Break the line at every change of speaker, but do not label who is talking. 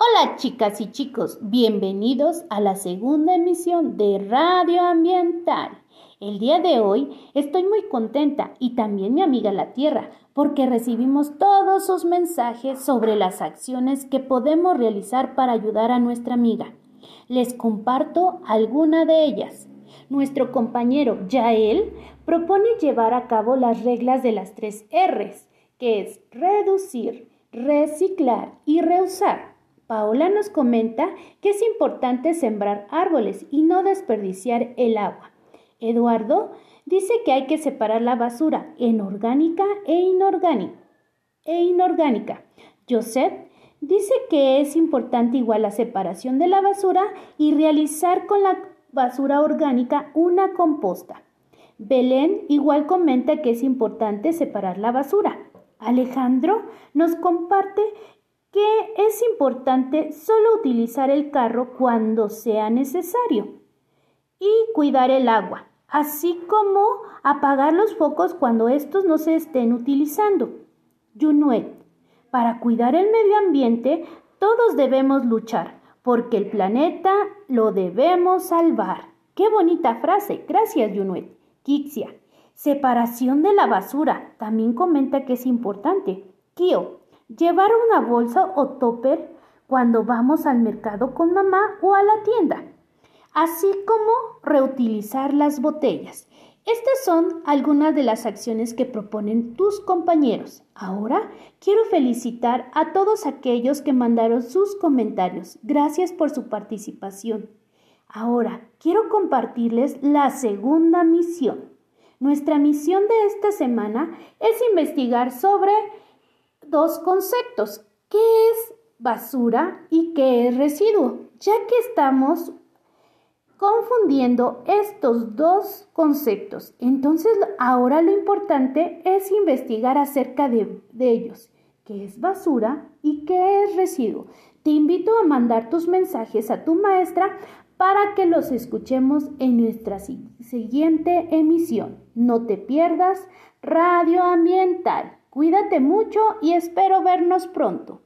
Hola chicas y chicos, bienvenidos a la segunda emisión de Radio Ambiental. El día de hoy estoy muy contenta y también mi amiga la Tierra porque recibimos todos sus mensajes sobre las acciones que podemos realizar para ayudar a nuestra amiga. Les comparto alguna de ellas. Nuestro compañero Yael propone llevar a cabo las reglas de las tres R's, que es reducir, reciclar y reusar. Paola nos comenta que es importante sembrar árboles y no desperdiciar el agua. Eduardo dice que hay que separar la basura en orgánica e inorgánica. E inorgánica. Joseph dice que es importante igual la separación de la basura y realizar con la basura orgánica una composta. Belén igual comenta que es importante separar la basura. Alejandro nos comparte que es importante solo utilizar el carro cuando sea necesario y cuidar el agua, así como apagar los focos cuando estos no se estén utilizando. Junuet, para cuidar el medio ambiente todos debemos luchar, porque el planeta lo debemos salvar. Qué bonita frase. Gracias, Junuet. Kixia. Separación de la basura. También comenta que es importante. Kio. Llevar una bolsa o topper cuando vamos al mercado con mamá o a la tienda. Así como reutilizar las botellas. Estas son algunas de las acciones que proponen tus compañeros. Ahora quiero felicitar a todos aquellos que mandaron sus comentarios. Gracias por su participación. Ahora quiero compartirles la segunda misión. Nuestra misión de esta semana es investigar sobre dos conceptos. ¿Qué es basura y qué es residuo? Ya que estamos confundiendo estos dos conceptos. Entonces ahora lo importante es investigar acerca de, ellos. ¿Qué es basura y qué es residuo? Te invito a mandar tus mensajes a tu maestra para que los escuchemos en nuestra siguiente emisión. No te pierdas Radio Ambiental. Cuídate mucho y espero vernos pronto.